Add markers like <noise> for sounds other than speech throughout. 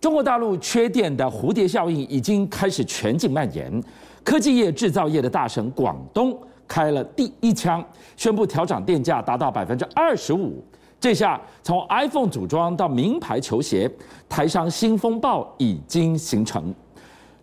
中国大陆缺电的蝴蝶效应已经开始全境蔓延，科技业、制造业的大省广东开了第一枪，宣布调涨电价达到百分之二十五。这下从 iPhone 组装到名牌球鞋，台商新风暴已经形成。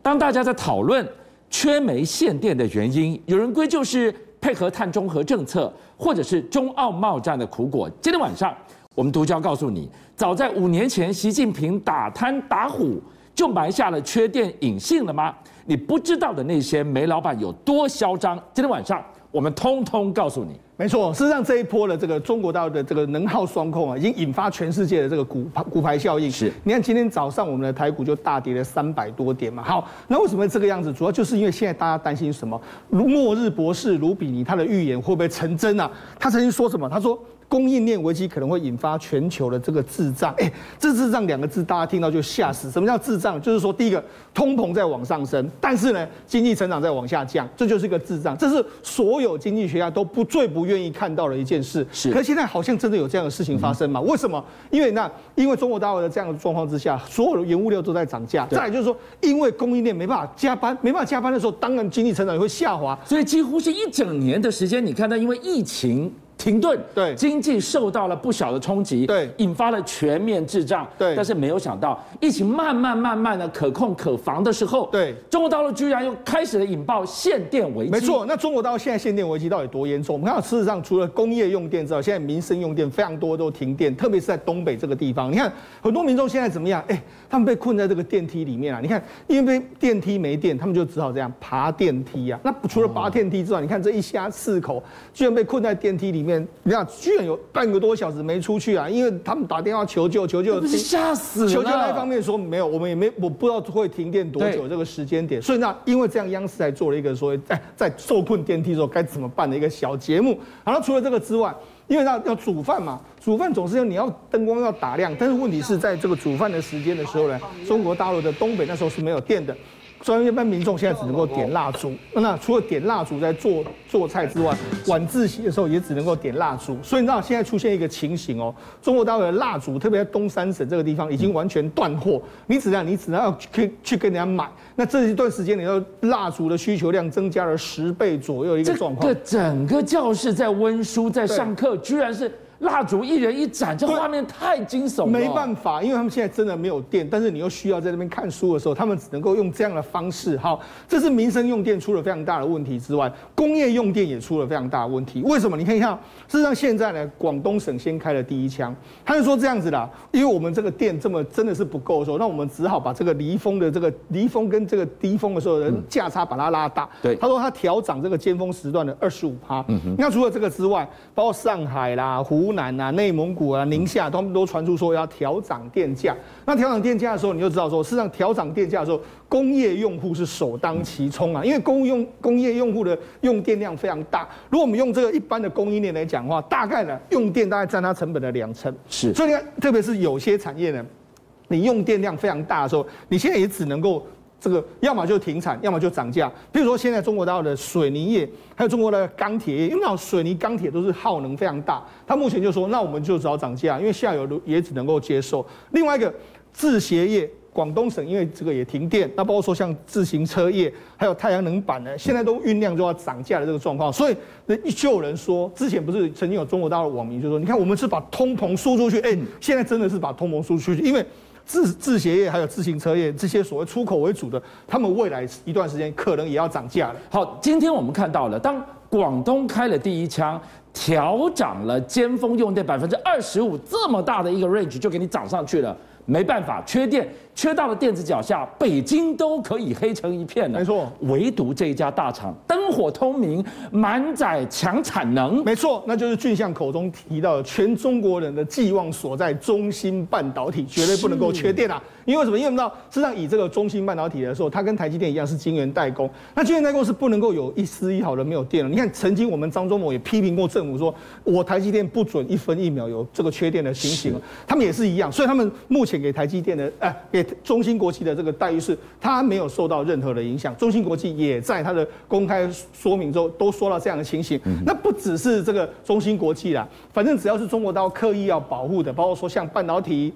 当大家在讨论缺煤限电的原因，有人归咎是配合碳中和政策，或者是中澳贸战的苦果。今天晚上，我们独家告诉你，早在五年前，习近平打贪打虎就埋下了缺电隐性了吗？你不知道的那些煤老板有多嚣张？今天晚上。我们通通告诉你，没错。事实上，这一波的这个中国大陆的这个能耗双控啊，已经引发全世界的这个骨牌骨牌效应。是，你看今天早上我们的台股就大跌了三百多点嘛。好，那为什么会这个样子？主要就是因为现在大家担心什么？末日博士卢比尼他的预言会不会成真啊？他曾经说什么？他说。供应链危机可能会引发全球的这个滞胀，哎，这滞胀两个字大家听到就吓死。什么叫滞胀？就是说第一个通膨在往上升，但是呢经济成长在往下降，这就是一个滞胀。这是所有经济学家都不最不愿意看到的一件事。是，可是现在好像真的有这样的事情发生嘛？为什么？因为那因为中国大陆的这样的状况之下，所有的原物料都在涨价。再来就是说，因为供应链没办法加班，没办法加班的时候，当然经济成长也会下滑。所以几乎是一整年的时间，你看到因为疫情。停顿，对，经济受到了不小的冲击，对，引发了全面滞胀，对。但是没有想到，疫情慢慢慢慢的可控可防的时候，对，中国大陆居然又开始了引爆限电危机。没错，那中国大陆现在限电危机到底多严重？我们看到事实上，除了工业用电之外，现在民生用电非常多都停电，特别是在东北这个地方。你看很多民众现在怎么样？哎，他们被困在这个电梯里面啊！你看，因为电梯没电，他们就只好这样爬电梯啊。那除了爬电梯之外，你看这一家四口居然被困在电梯里面，你看。居然有半个多小时没出去啊！因为他们打电话求救，求救吓死了。求救那一方面说没有，我们也没，我不知道会停电多久这个时间点。所以那因为这样，央视还做了一个说，哎，在受困电梯的时候该怎么办的一个小节目。好了，除了这个之外，因为那要煮饭嘛，煮饭总是要你要灯光要打亮，但是问题是在这个煮饭的时间的时候呢，中国大陆的东北那时候是没有电的。所以一般民众现在只能够点蜡烛。那除了点蜡烛在做做菜之外，晚自习的时候也只能够点蜡烛。所以你知道现在出现一个情形哦，中国大陆的蜡烛，特别在东三省这个地方已经完全断货。你只能你只能要去去跟人家买。那这一段时间，你要蜡烛的需求量增加了十倍左右一个状况。这整个教室在温书在上课，居然是。蜡烛一人一盏，这画面太惊悚了。没办法，因为他们现在真的没有电，但是你又需要在那边看书的时候，他们只能够用这样的方式。好，这是民生用电出了非常大的问题之外，工业用电也出了非常大的问题。为什么？你看一下，事实上现在呢，广东省先开了第一枪，他就说这样子的，因为我们这个电这么真的是不够的时候，那我们只好把这个离峰的这个离峰跟这个低峰的时候的价差把它拉大。对，他说他调涨这个尖峰时段的二十五趴。嗯哼。那除了这个之外，包括上海啦、湖。湖南啊、内蒙古啊、宁夏，他们都传出说要调涨电价。那调涨电价的时候，你就知道说，事实上调涨电价的时候，工业用户是首当其冲啊，因为工用工业用户的用电量非常大。如果我们用这个一般的供应链来讲的话，大概呢用电大概占它成本的两成。是，所以你看，特别是有些产业呢，你用电量非常大的时候，你现在也只能够。这个要么就停产，要么就涨价。比如说现在中国大陆的水泥业，还有中国的钢铁业，因为那水泥、钢铁都是耗能非常大，它目前就说，那我们就只好涨价，因为下游也只能够接受。另外一个制鞋业，广东省因为这个也停电，那包括说像自行车业，还有太阳能板呢，现在都酝酿就要涨价的这个状况。所以就有人说，之前不是曾经有中国大陆网民就说，你看我们是把通膨输出去，哎，现在真的是把通膨输出去，因为。制制鞋业还有自行车业这些所谓出口为主的，他们未来一段时间可能也要涨价了。好，今天我们看到了，当广东开了第一枪，调涨了尖峰用电百分之二十五，这么大的一个 range 就给你涨上去了。没办法，缺电，缺到了电子脚下，北京都可以黑成一片了。没错，唯独这一家大厂灯火通明，满载强产能。没错，那就是俊相口中提到的，全中国人的寄望所在中芯半导体，绝对不能够缺电啊。因为什么？因为我们知道，事实上以这个中芯半导体的时候，它跟台积电一样是晶圆代工。那晶圆代工是不能够有一丝一毫的没有电了。你看，曾经我们张忠谋也批评过政府说，我台积电不准一分一秒有这个缺电的情形。他们也是一样，所以他们目前给台积电的，哎，给中芯国际的这个待遇是，它没有受到任何的影响。中芯国际也在它的公开说明中都说到这样的情形。那不只是这个中芯国际啦，反正只要是中国大陆刻意要保护的，包括说像半导体。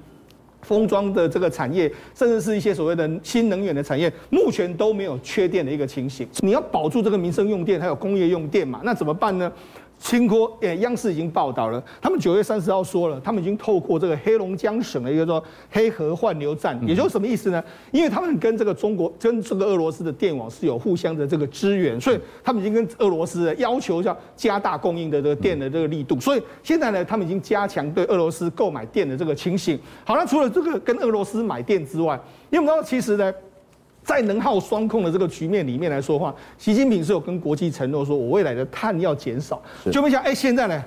封装的这个产业，甚至是一些所谓的新能源的产业，目前都没有缺电的一个情形。你要保住这个民生用电，还有工业用电嘛？那怎么办呢？清锅，诶，央视已经报道了，他们九月三十号说了，他们已经透过这个黑龙江省的一个说黑河换流站，也就是什么意思呢？因为他们跟这个中国跟这个俄罗斯的电网是有互相的这个支援，所以他们已经跟俄罗斯要求要加大供应的这个电的这个力度，所以现在呢，他们已经加强对俄罗斯购买电的这个情形。好，那除了这个跟俄罗斯买电之外，因为我们知道其实呢。在能耗双控的这个局面里面来说的话，习近平是有跟国际承诺说，我未来的碳要减少，就没想哎，现在呢，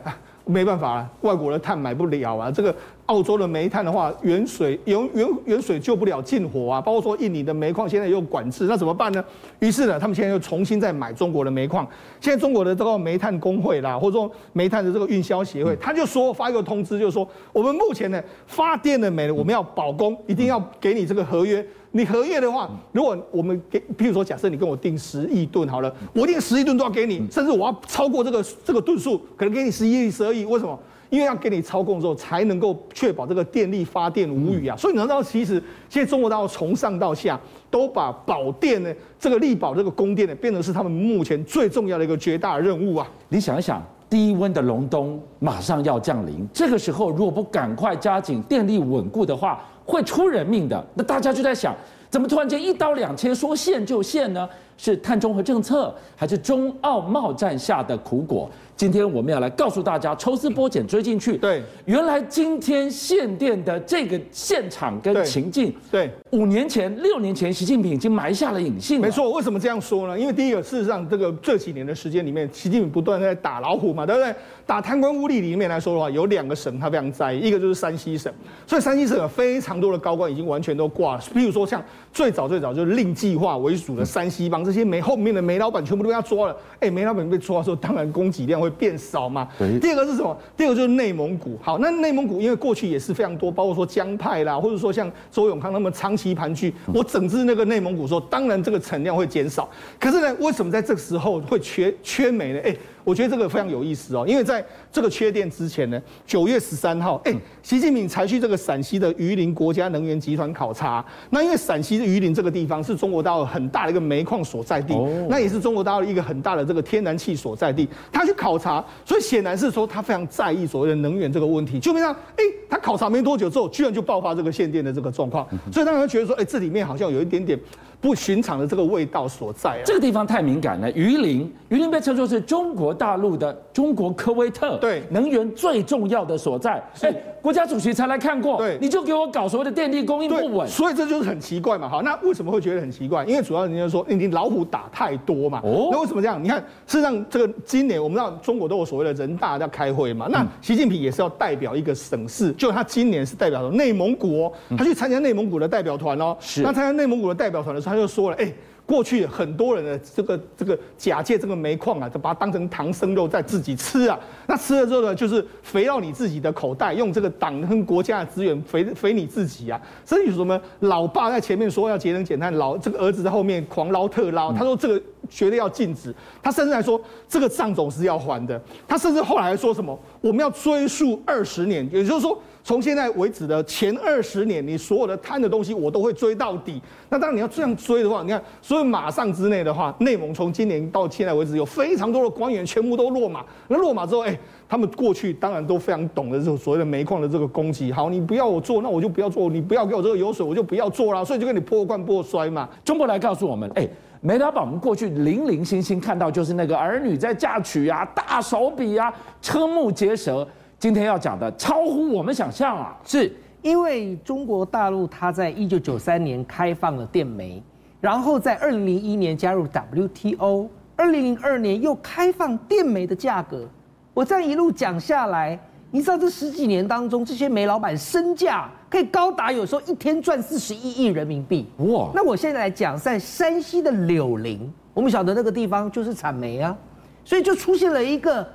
没办法了，外国的碳买不了啊，这个。澳洲的煤炭的话，远水远远远水救不了近火啊！包括说印尼的煤矿现在又管制，那怎么办呢？于是呢，他们现在又重新再买中国的煤矿。现在中国的这个煤炭工会啦，或者说煤炭的这个运销协会，他就说发一个通知，就是说我们目前呢发电的煤，我们要保供，一定要给你这个合约。你合约的话，如果我们给，譬如说假设你跟我订十亿吨好了，我定十亿吨都要给你，甚至我要超过这个这个吨数，可能给你十一亿、十二亿，为什么？因为要给你操控之后，才能够确保这个电力发电无虞啊！所以你知道，其实现在中国大陆从上到下都把保电呢，这个力保这个供电呢，变成是他们目前最重要的一个绝大任务啊！你想一想，低温的隆冬马上要降临，这个时候如果不赶快加紧电力稳固的话，会出人命的。那大家就在想，怎么突然间一刀两千，说限就限呢？是碳中和政策，还是中澳贸战下的苦果？今天我们要来告诉大家，抽丝剥茧追进去。对，原来今天限电的这个现场跟情境，对，五年前、六年前，习近平已经埋下了隐性。没错，为什么这样说呢？因为第一个，事实上，这个这几年的时间里面，习近平不断在打老虎嘛，对不对？打贪官污吏里面来说的话，有两个省他非常在意，一个就是山西省，所以山西省有非常多的高官已经完全都挂了。比如说像最早最早就是令计划为主的山西帮，这些煤后面的煤老板全部都被他抓了。哎，煤老板被抓的时候，当然供给量会变少嘛。第二个是什么？第二个就是内蒙古。好，那内蒙古因为过去也是非常多，包括说江派啦，或者说像周永康他们长期盘踞，我整治那个内蒙古说，当然这个产量会减少。可是呢，为什么在这个时候会缺缺煤呢？哎。我觉得这个非常有意思哦，因为在这个缺电之前呢，九月十三号，哎，习近平才去这个陕西的榆林国家能源集团考察。那因为陕西的榆林这个地方是中国大陆很大的一个煤矿所在地，那也是中国大陆一个很大的这个天然气所在地。他去考察，所以显然是说他非常在意所谓的能源这个问题。就没想到，哎，他考察没多久之后，居然就爆发这个限电的这个状况，所以让人觉得说，哎，这里面好像有一点点。不寻常的这个味道所在啊！这个地方太敏感了。榆林，榆林被称作是中国大陆的中国科威特，对，能源最重要的所在。哎，国家主席才来看过，对，你就给我搞所谓的电力供应不稳，所以这就是很奇怪嘛。好，那为什么会觉得很奇怪？因为主要人家说，你老虎打太多嘛。哦，那为什么这样？你看，事实上这个今年我们知道中国都有所谓的人大要开会嘛。那习近平也是要代表一个省市，就他今年是代表内蒙古哦，他去参加内蒙古的代表团哦。是，那参加内蒙古的代表团的时候，他就说了，哎。过去很多人的这个这个假借这个煤矿啊，就把它当成唐僧肉在自己吃啊。那吃了之后呢，就是肥到你自己的口袋，用这个党跟国家的资源肥肥你自己啊。所以什么老爸在前面说要节能减碳，老这个儿子在后面狂捞特捞。他说这个绝对要禁止。他甚至还说这个账总是要还的。他甚至后来还说什么我们要追溯二十年，也就是说。从现在为止的前二十年，你所有的贪的东西，我都会追到底。那当然你要这样追的话，你看，所以马上之内的话，内蒙从今年到现在为止，有非常多的官员全部都落马。那落马之后，哎，他们过去当然都非常懂得这种所谓的煤矿的这个供给。好，你不要我做，那我就不要做；你不要给我这个油水，我就不要做了。所以就跟你破罐破摔嘛。中国来告诉我们，哎，煤老板，我们过去零零星星看到就是那个儿女在嫁娶啊，大手笔啊，瞠目结舌。今天要讲的超乎我们想象啊！是因为中国大陆它在一九九三年开放了电煤，然后在二零零一年加入 WTO，二零零二年又开放电煤的价格。我这样一路讲下来，你知道这十几年当中，这些煤老板身价可以高达有时候一天赚四十一亿人民币哇！那我现在来讲，在山西的柳林，我们晓得那个地方就是产煤啊，所以就出现了一个。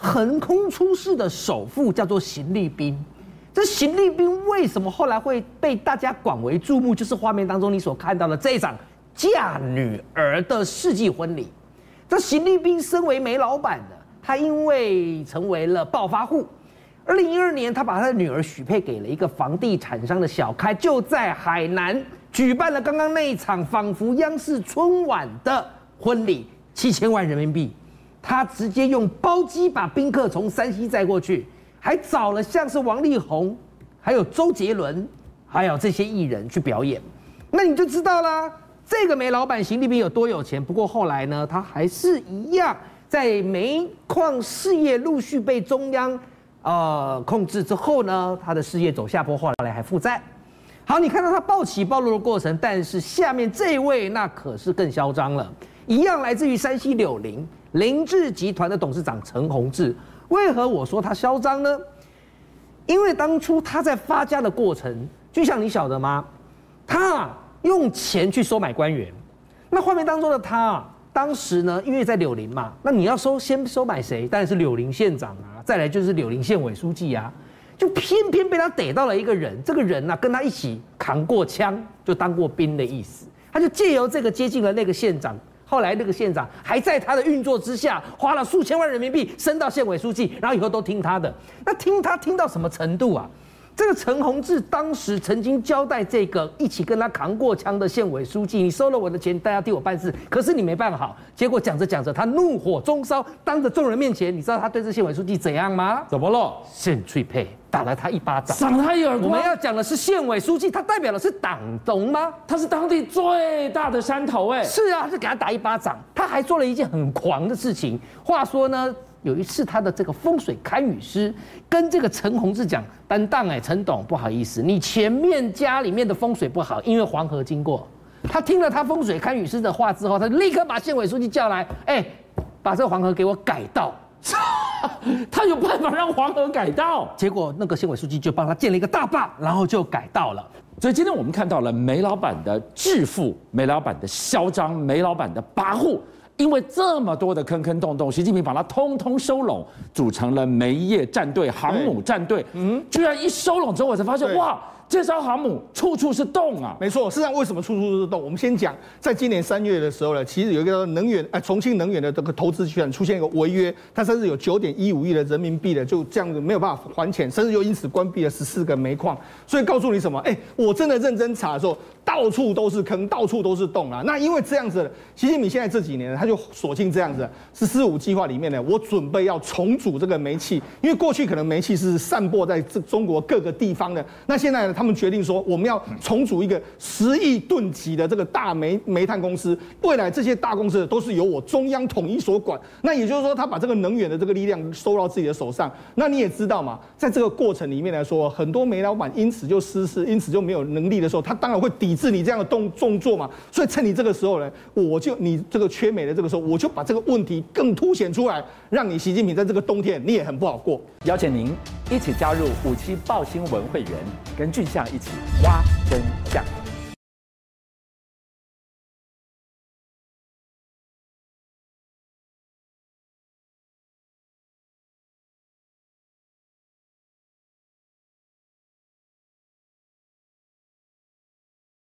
横空出世的首富叫做邢立斌，这邢立斌为什么后来会被大家广为注目？就是画面当中你所看到的这一场嫁女儿的世纪婚礼。这邢立斌身为煤老板的，他因为成为了暴发户，二零一二年，他把他的女儿许配给了一个房地产商的小开，就在海南举办了刚刚那一场仿佛央视春晚的婚礼，七千万人民币。他直接用包机把宾客从山西载过去，还找了像是王力宏、还有周杰伦，还有这些艺人去表演。那你就知道啦，这个煤老板邢立斌有多有钱。不过后来呢，他还是一样在煤矿事业陆续被中央。呃，控制之后呢，他的事业走下坡，后来还负债。好，你看到他暴起暴落的过程，但是下面这位那可是更嚣张了，一样来自于山西柳林凌志集团的董事长陈宏志。为何我说他嚣张呢？因为当初他在发家的过程，就像你晓得吗？他用钱去收买官员。那画面当中的他，当时呢，因为在柳林嘛，那你要收先收买谁？当然是柳林县长啊。再来就是柳林县委书记啊，就偏偏被他逮到了一个人，这个人呢、啊、跟他一起扛过枪，就当过兵的意思。他就借由这个接近了那个县长，后来那个县长还在他的运作之下，花了数千万人民币升到县委书记，然后以后都听他的。那听他听到什么程度啊？这个陈宏志当时曾经交代这个一起跟他扛过枪的县委书记，你收了我的钱，大家替我办事，可是你没办好。结果讲着讲着，他怒火中烧，当着众人面前，你知道他对这县委书记怎样吗？怎么了？现脆配打了他一巴掌，赏他一耳光。我们要讲的是县委书记，他代表的是党，懂吗？他是当地最大的山头，哎，是啊，他就给他打一巴掌。他还做了一件很狂的事情。话说呢？有一次，他的这个风水堪舆师跟这个陈宏志讲：“担当哎，陈董，不好意思，你前面家里面的风水不好，因为黄河经过。”他听了他风水堪舆师的话之后，他就立刻把县委书记叫来：“哎，把这个黄河给我改道。” <laughs> 他有办法让黄河改道。结果那个县委书记就帮他建了一个大坝，然后就改道了。所以今天我们看到了煤老板的致富，煤老板的嚣张，煤老板的跋扈。因为这么多的坑坑洞洞，习近平把它通通收拢，组成了煤业战队、航母战队。嗯，居然一收拢之后，我才发现，哇！这艘航母处处是洞啊！没错，事实上为什么处处都是洞？我们先讲，在今年三月的时候呢，其实有一个能源，哎，重庆能源的这个投资集团出现一个违约，它甚至有九点一五亿的人民币的就这样子没有办法还钱，甚至又因此关闭了十四个煤矿。所以告诉你什么？哎，我真的认真查的时候，到处都是坑，到处都是洞啊！那因为这样子，习近平现在这几年呢，他就锁定这样子，十四五计划里面呢，我准备要重组这个煤气，因为过去可能煤气是散播在这中国各个地方的，那现在呢？他们决定说，我们要重组一个十亿吨级的这个大煤煤炭公司。未来这些大公司都是由我中央统一所管。那也就是说，他把这个能源的这个力量收到自己的手上。那你也知道嘛，在这个过程里面来说，很多煤老板因此就失势，因此就没有能力的时候，他当然会抵制你这样的动动作嘛。所以趁你这个时候呢，我就你这个缺煤的这个时候，我就把这个问题更凸显出来，让你习近平在这个冬天你也很不好过。邀请您一起加入五七报新闻会员，跟俊相一起挖真相。